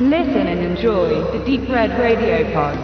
Listen and enjoy the Deep Red Radio Pod.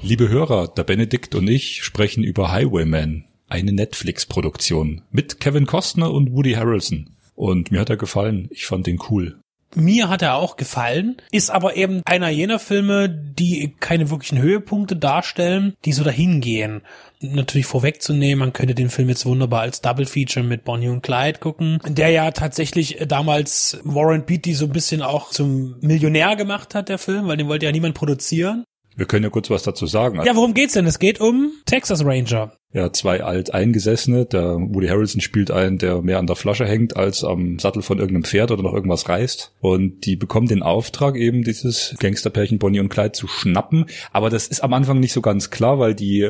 Liebe Hörer, der Benedikt und ich sprechen über Highwayman, eine Netflix-Produktion mit Kevin Costner und Woody Harrelson. Und mir hat er gefallen. Ich fand den cool. Mir hat er auch gefallen, ist aber eben einer jener Filme, die keine wirklichen Höhepunkte darstellen, die so dahin gehen. Natürlich vorwegzunehmen, man könnte den Film jetzt wunderbar als Double Feature mit Bonnie und Clyde gucken, der ja tatsächlich damals Warren Beatty so ein bisschen auch zum Millionär gemacht hat, der Film, weil den wollte ja niemand produzieren. Wir können ja kurz was dazu sagen. Ja, worum geht's denn? Es geht um Texas Ranger ja, zwei Alteingesessene. Der Woody Harrelson spielt einen, der mehr an der Flasche hängt als am Sattel von irgendeinem Pferd oder noch irgendwas reißt. Und die bekommen den Auftrag, eben dieses Gangsterpärchen Bonnie und Clyde zu schnappen. Aber das ist am Anfang nicht so ganz klar, weil die,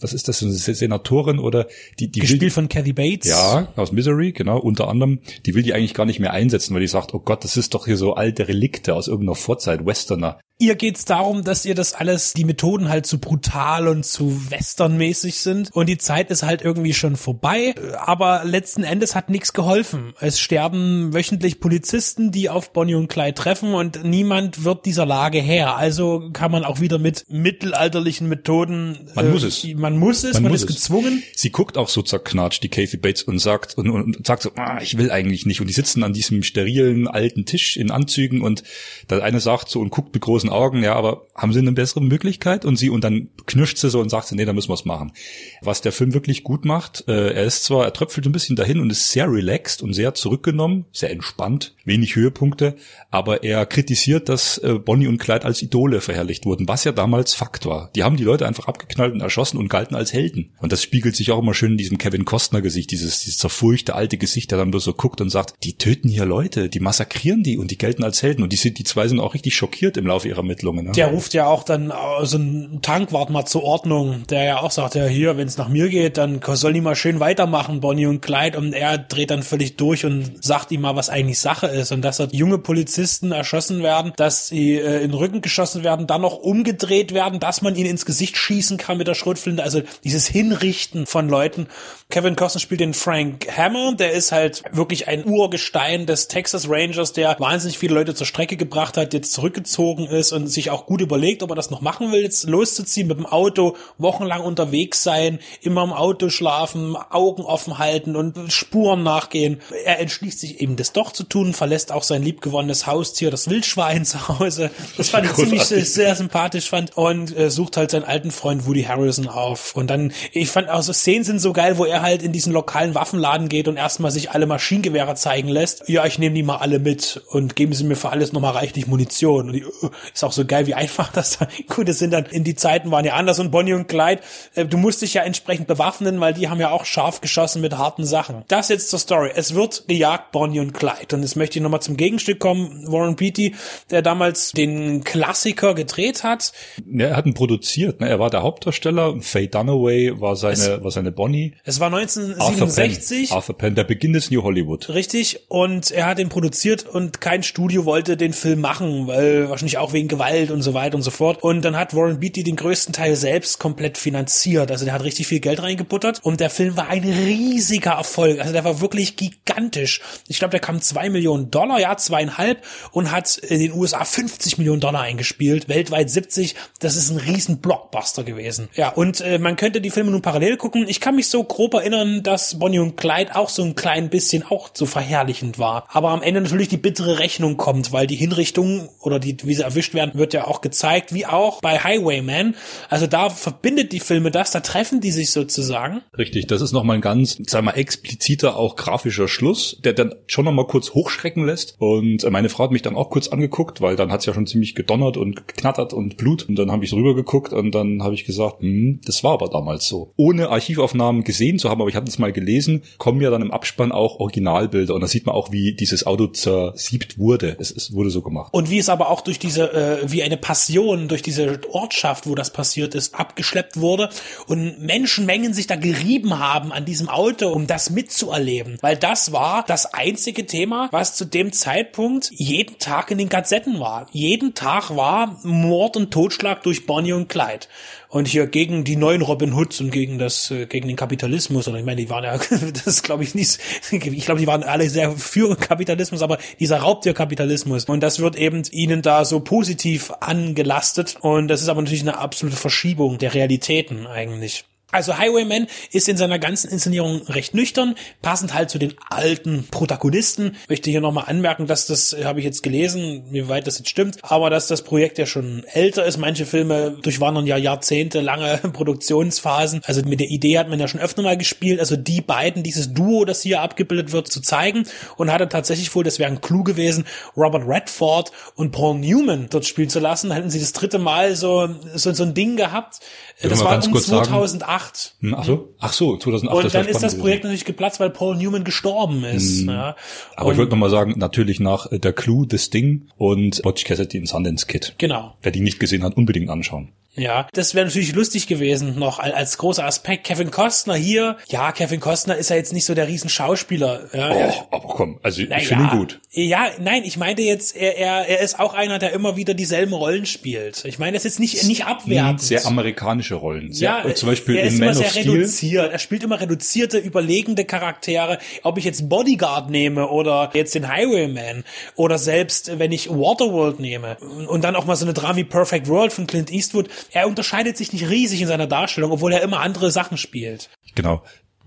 was ist das, eine Senatorin oder die, die Gespielt will, von Kathy Bates. Ja, aus Misery, genau, unter anderem. Die will die eigentlich gar nicht mehr einsetzen, weil die sagt, oh Gott, das ist doch hier so alte Relikte aus irgendeiner Vorzeit, Westerner. Ihr geht's darum, dass ihr das alles, die Methoden halt zu brutal und zu westernmäßig sind und die Zeit ist halt irgendwie schon vorbei, aber letzten Endes hat nichts geholfen. Es sterben wöchentlich Polizisten, die auf Bonnie und Clyde treffen und niemand wird dieser Lage her. Also kann man auch wieder mit mittelalterlichen Methoden. Man äh, muss es. Man muss es, man, man muss ist es. gezwungen. Sie guckt auch so zerknatscht, die Kathy Bates, und sagt und, und sagt so, ah, ich will eigentlich nicht. Und die sitzen an diesem sterilen alten Tisch in Anzügen und der eine sagt so und guckt mit großen Augen, ja, aber haben Sie eine bessere Möglichkeit? Und sie und dann knirscht sie so und sagt, nee, da müssen wir es machen. Was der Film wirklich gut macht. Äh, er ist zwar, er tröpfelt ein bisschen dahin und ist sehr relaxed und sehr zurückgenommen, sehr entspannt, wenig Höhepunkte, aber er kritisiert, dass äh, Bonnie und Clyde als Idole verherrlicht wurden, was ja damals Fakt war. Die haben die Leute einfach abgeknallt und erschossen und galten als Helden. Und das spiegelt sich auch immer schön in diesem Kevin Costner Gesicht, dieses, dieses zerfurchte alte Gesicht, der dann bloß so guckt und sagt, die töten hier Leute, die massakrieren die und die gelten als Helden. Und die sind, die zwei sind auch richtig schockiert im Laufe ihrer Ermittlungen. Ne? Der ruft ja auch dann so einen Tankwart mal zur Ordnung, der ja auch sagt, ja hier, wenn es nach mir geht, dann sollen die mal schön weitermachen, Bonnie und Clyde. Und er dreht dann völlig durch und sagt ihm mal, was eigentlich Sache ist. Und dass dort junge Polizisten erschossen werden, dass sie äh, in den Rücken geschossen werden, dann noch umgedreht werden, dass man ihnen ins Gesicht schießen kann mit der Schrotflinte. Also dieses Hinrichten von Leuten. Kevin Costner spielt den Frank Hammer, der ist halt wirklich ein Urgestein des Texas Rangers, der wahnsinnig viele Leute zur Strecke gebracht hat, jetzt zurückgezogen ist und sich auch gut überlegt, ob er das noch machen will, jetzt loszuziehen mit dem Auto, wochenlang unterwegs sein, immer im Auto schlafen, Augen offen halten und Spuren nachgehen. Er entschließt sich eben das doch zu tun, verlässt auch sein liebgewonnenes Haustier, das Wildschwein zu Hause. Das fand ich ziemlich sehr sympathisch fand und äh, sucht halt seinen alten Freund Woody Harrison auf. Und dann, ich fand auch so Szenen sind so geil, wo er halt in diesen lokalen Waffenladen geht und erstmal sich alle Maschinengewehre zeigen lässt. Ja, ich nehme die mal alle mit und geben sie mir für alles nochmal reichlich Munition. Und die, uh, ist auch so geil, wie einfach das da, gut, das sind dann, in die Zeiten waren ja anders und Bonnie und Clyde, äh, du musst dich ja entsprechend bewaffnen, weil die haben ja auch scharf geschossen mit harten Sachen. Das jetzt zur Story. Es wird gejagt, Bonnie und Clyde. Und jetzt möchte ich nochmal zum Gegenstück kommen. Warren Beatty, der damals den Klassiker gedreht hat. Ja, er hat ihn produziert, ne? Er war der Hauptdarsteller. Faye Dunaway war seine, es, war seine Bonnie. Es war 1967. Arthur Penn, Arthur Penn, der Beginn des New Hollywood. Richtig. Und er hat ihn produziert und kein Studio wollte den Film machen, weil wahrscheinlich auch wegen Gewalt und so weiter und so fort. Und dann hat Warren Beatty den größten Teil selbst komplett finanziert. Also der hat richtig viel Geld reingebuttert und der Film war ein riesiger Erfolg. Also der war wirklich gigantisch. Ich glaube, der kam zwei Millionen Dollar, ja, zweieinhalb und hat in den USA 50 Millionen Dollar eingespielt, weltweit 70. Das ist ein riesen Blockbuster gewesen. Ja, und äh, man könnte die Filme nun parallel gucken. Ich kann mich so grob erinnern, dass Bonnie und Clyde auch so ein klein bisschen auch so verherrlichend war. Aber am Ende natürlich die bittere Rechnung kommt, weil die Hinrichtung oder die, wie sie erwischt werden, wird ja auch gezeigt, wie auch bei Highwayman. Also da verbindet die Filme das, da treffen die sich sozusagen. Richtig, das ist nochmal ein ganz, sag mal, expliziter, auch grafischer Schluss, der dann schon nochmal kurz hochschrecken lässt. Und meine Frau hat mich dann auch kurz angeguckt, weil dann hat's ja schon ziemlich gedonnert und geknattert und Blut. Und dann habe ich rüber geguckt und dann habe ich gesagt, hm, das war aber damals so. Ohne Archivaufnahmen gesehen zu haben, aber ich hatte es mal gelesen, kommen ja dann im Abspann auch Originalbilder. Und da sieht man auch, wie dieses Auto zersiebt wurde. Es, es wurde so gemacht. Und wie es aber auch durch diese, äh, wie eine Passion, durch diese Ortschaft, wo das passiert ist, abgeschleppt wurde. Und Menschenmengen sich da gerieben haben an diesem Auto, um das mitzuerleben. Weil das war das einzige Thema, was zu dem Zeitpunkt jeden Tag in den Gazetten war. Jeden Tag war Mord und Totschlag durch Bonnie und Clyde. Und hier gegen die neuen Robin Hoods und gegen das, äh, gegen den Kapitalismus. Und ich meine, die waren ja, das glaube ich nicht, ich glaube, die waren alle sehr für Kapitalismus, aber dieser Raubtierkapitalismus. Und das wird eben ihnen da so positiv angelastet. Und das ist aber natürlich eine absolute Verschiebung der Realitäten eigentlich. Also Highwayman ist in seiner ganzen Inszenierung recht nüchtern, passend halt zu den alten Protagonisten. Ich möchte hier nochmal anmerken, dass das, äh, habe ich jetzt gelesen, wie weit das jetzt stimmt, aber dass das Projekt ja schon älter ist. Manche Filme durchwandern ja jahrzehntelange Produktionsphasen. Also mit der Idee hat man ja schon öfter mal gespielt, also die beiden, dieses Duo, das hier abgebildet wird, zu zeigen und hatte tatsächlich wohl, das wäre ein Clou gewesen, Robert Redford und Paul Newman dort spielen zu lassen. Hätten sie das dritte Mal so, so, so ein Ding gehabt. Das war um 2008. 2008. Hm, ach so, ach so, 2008. Und dann ist das Projekt gewesen. natürlich geplatzt, weil Paul Newman gestorben ist. Hm. Ja. Aber und ich wollte noch mal sagen, natürlich nach äh, der Clue, das Ding und Butch Cassidy in Sundance Kid. Genau. Wer die nicht gesehen hat, unbedingt anschauen. Ja, das wäre natürlich lustig gewesen, noch als großer Aspekt. Kevin Costner hier, ja, Kevin Costner ist ja jetzt nicht so der Riesenschauspieler. Ja, oh, er, aber komm, also ich finde ihn gut. Ja, nein, ich meinte jetzt, er, er, er ist auch einer, der immer wieder dieselben Rollen spielt. Ich meine, das ist jetzt nicht, nicht abwertend. Sehr amerikanische Rollen. Sehr, ja, zum Beispiel er in ist Man immer sehr of Steel. reduziert. Er spielt immer reduzierte, überlegende Charaktere. Ob ich jetzt Bodyguard nehme oder jetzt den Highwayman oder selbst, wenn ich Waterworld nehme und dann auch mal so eine Drama wie Perfect World von Clint Eastwood. Er unterscheidet sich nicht riesig in seiner Darstellung, obwohl er immer andere Sachen spielt. Genau.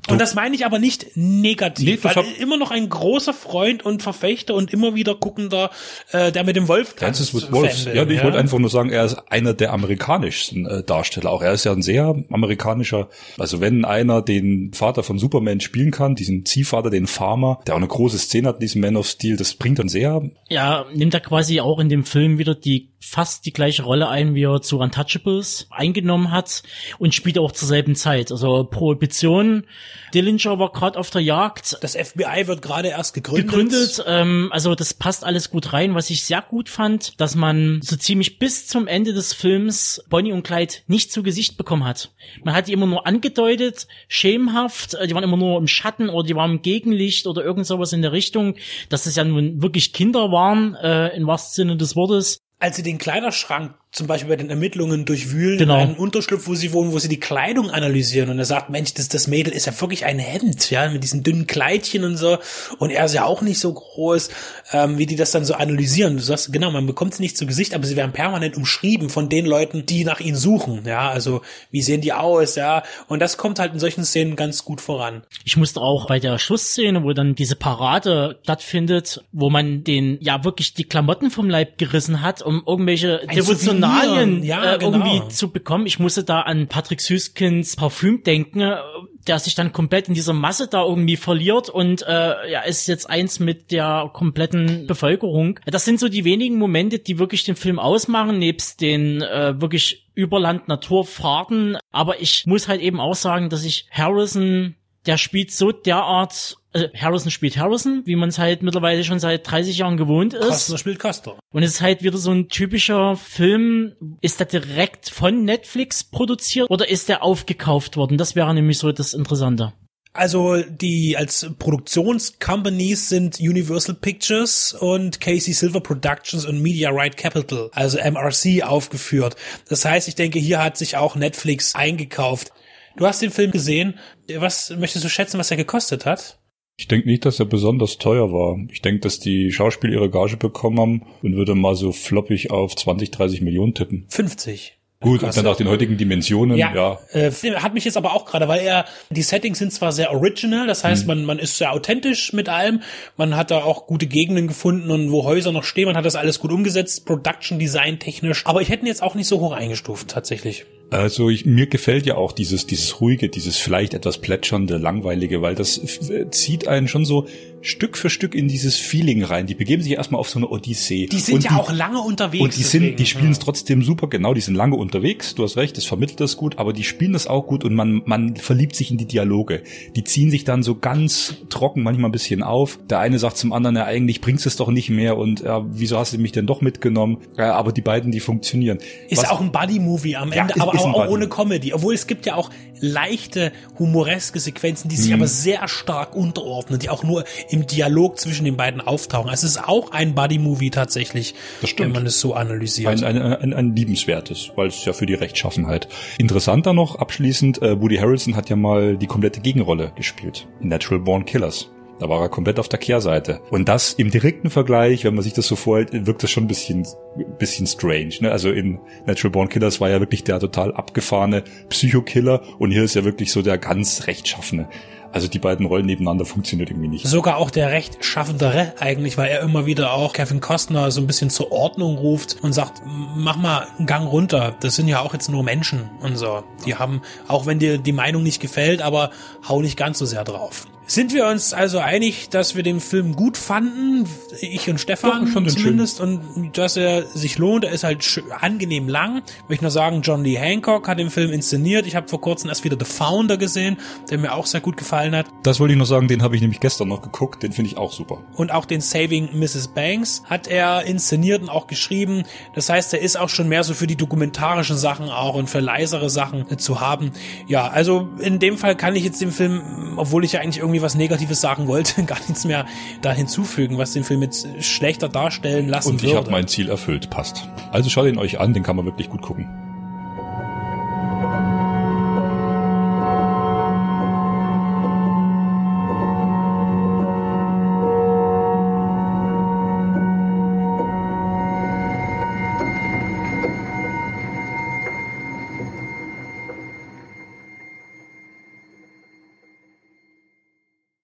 Und das meine ich aber nicht negativ, Nee, weil hab- immer noch ein großer Freund und Verfechter und immer wieder guckender, äh, der mit dem Wolf with tanzt, Wolves. Fan Ja, bin, ich wollte einfach nur sagen, er ist einer der amerikanischsten äh, Darsteller. Auch er ist ja ein sehr amerikanischer. Also wenn einer den Vater von Superman spielen kann, diesen Ziehvater, den Farmer, der auch eine große Szene hat in diesem Man of Steel, das bringt dann sehr. Ja, nimmt er quasi auch in dem Film wieder die fast die gleiche Rolle ein, wie er zu Untouchables eingenommen hat und spielt auch zur selben Zeit. Also Prohibition. Dillinger war gerade auf der Jagd, Das FBI wird gerade erst gegründet. gegründet. Ähm, also das passt alles gut rein. Was ich sehr gut fand, dass man so ziemlich bis zum Ende des Films Bonnie und Clyde nicht zu Gesicht bekommen hat. Man hat die immer nur angedeutet, schemenhaft. äh, Die waren immer nur im Schatten oder die waren im Gegenlicht oder irgend sowas in der Richtung, dass es ja nun wirklich Kinder waren, äh, im wahrsten Sinne des Wortes. Als sie den Kleiderschrank zum Beispiel bei den Ermittlungen durchwühlen, Genau. einen Unterschlupf, wo sie wohnen, wo sie die Kleidung analysieren und er sagt, Mensch, das, das Mädel ist ja wirklich ein Hemd, ja, mit diesen dünnen Kleidchen und so und er ist ja auch nicht so groß, ähm, wie die das dann so analysieren. Du sagst, genau, man bekommt sie nicht zu Gesicht, aber sie werden permanent umschrieben von den Leuten, die nach ihnen suchen, ja, also wie sehen die aus, ja, und das kommt halt in solchen Szenen ganz gut voran. Ich musste auch bei der Schlussszene, wo dann diese Parade stattfindet, wo man den ja wirklich die Klamotten vom Leib gerissen hat, um irgendwelche Ein Souvenir, ja, äh, genau. irgendwie zu bekommen. Ich musste da an Patrick Süskins Parfüm denken, äh, der sich dann komplett in dieser Masse da irgendwie verliert und äh, ja ist jetzt eins mit der kompletten Bevölkerung. Das sind so die wenigen Momente, die wirklich den Film ausmachen, nebst den äh, wirklich Überland-Naturfahrten. Aber ich muss halt eben auch sagen, dass ich Harrison der spielt so derart, also Harrison spielt Harrison, wie man es halt mittlerweile schon seit 30 Jahren gewohnt ist. Kostner spielt Koster. Und es ist halt wieder so ein typischer Film. Ist der direkt von Netflix produziert oder ist der aufgekauft worden? Das wäre nämlich so das Interessante. Also die als Produktionscompanies sind Universal Pictures und Casey Silver Productions und Media Right Capital, also MRC aufgeführt. Das heißt, ich denke, hier hat sich auch Netflix eingekauft. Du hast den Film gesehen. Was möchtest du schätzen, was er gekostet hat? Ich denke nicht, dass er besonders teuer war. Ich denke, dass die Schauspieler ihre Gage bekommen haben und würde mal so floppig auf 20, 30 Millionen tippen. 50. Gut, und dann nach den heutigen Dimensionen, ja. Ja, Äh, hat mich jetzt aber auch gerade, weil er die Settings sind zwar sehr original, das heißt, man man ist sehr authentisch mit allem, man hat da auch gute Gegenden gefunden und wo Häuser noch stehen, man hat das alles gut umgesetzt, Production Design technisch, aber ich hätte ihn jetzt auch nicht so hoch eingestuft tatsächlich. Also ich, mir gefällt ja auch dieses, dieses ruhige, dieses vielleicht etwas plätschernde, langweilige, weil das f- zieht einen schon so Stück für Stück in dieses Feeling rein. Die begeben sich erstmal auf so eine Odyssee. Die sind Und ja auch lange unterwegs. Und die sind, deswegen. die spielen es trotzdem super, genau, die sind lange unterwegs, du hast recht, das vermittelt das gut, aber die spielen das auch gut und man, man verliebt sich in die Dialoge. Die ziehen sich dann so ganz trocken manchmal ein bisschen auf. Der eine sagt zum anderen, ja, eigentlich bringst du es doch nicht mehr und ja, wieso hast du mich denn doch mitgenommen? Ja, aber die beiden, die funktionieren. Ist Was- auch ein Buddy-Movie am ja, Ende, ist, aber, auch Buddy. ohne Comedy. Obwohl es gibt ja auch leichte, humoreske Sequenzen, die sich Mhm. aber sehr stark unterordnen, die auch nur im Dialog zwischen den beiden auftauchen. Also es ist auch ein Buddy-Movie tatsächlich, wenn man es so analysiert. Ein, ein, ein, ein liebenswertes, weil es ja für die Rechtschaffenheit. Interessanter noch, abschließend, äh, Woody Harrelson hat ja mal die komplette Gegenrolle gespielt. In Natural Born Killers. Da war er komplett auf der Kehrseite. Und das im direkten Vergleich, wenn man sich das so vorhält, wirkt das schon ein bisschen, bisschen strange. Ne? Also in Natural Born Killers war ja wirklich der total abgefahrene Psychokiller und hier ist ja wirklich so der ganz rechtschaffene. Also die beiden Rollen nebeneinander funktioniert irgendwie nicht. Sogar auch der rechtschaffendere eigentlich, weil er immer wieder auch Kevin Costner so ein bisschen zur Ordnung ruft und sagt, mach mal einen Gang runter. Das sind ja auch jetzt nur Menschen und so. Die haben, auch wenn dir die Meinung nicht gefällt, aber hau nicht ganz so sehr drauf. Sind wir uns also einig, dass wir den Film gut fanden? Ich und Stefan ich den zumindest. Und dass er sich lohnt. Er ist halt angenehm lang. Möchte nur sagen, John Lee Hancock hat den Film inszeniert. Ich habe vor kurzem erst wieder The Founder gesehen, der mir auch sehr gut gefallen hat. Das wollte ich noch sagen, den habe ich nämlich gestern noch geguckt, den finde ich auch super. und auch den Saving Mrs. Banks hat er inszeniert und auch geschrieben. Das heißt, er ist auch schon mehr so für die dokumentarischen Sachen auch und für leisere Sachen zu haben. Ja, also in dem Fall kann ich jetzt dem Film, obwohl ich ja eigentlich irgendwie was Negatives sagen wollte, gar nichts mehr da hinzufügen, was den Film jetzt schlechter darstellen lassen Und ich habe mein Ziel erfüllt, passt. Also schaut ihn euch an, den kann man wirklich gut gucken.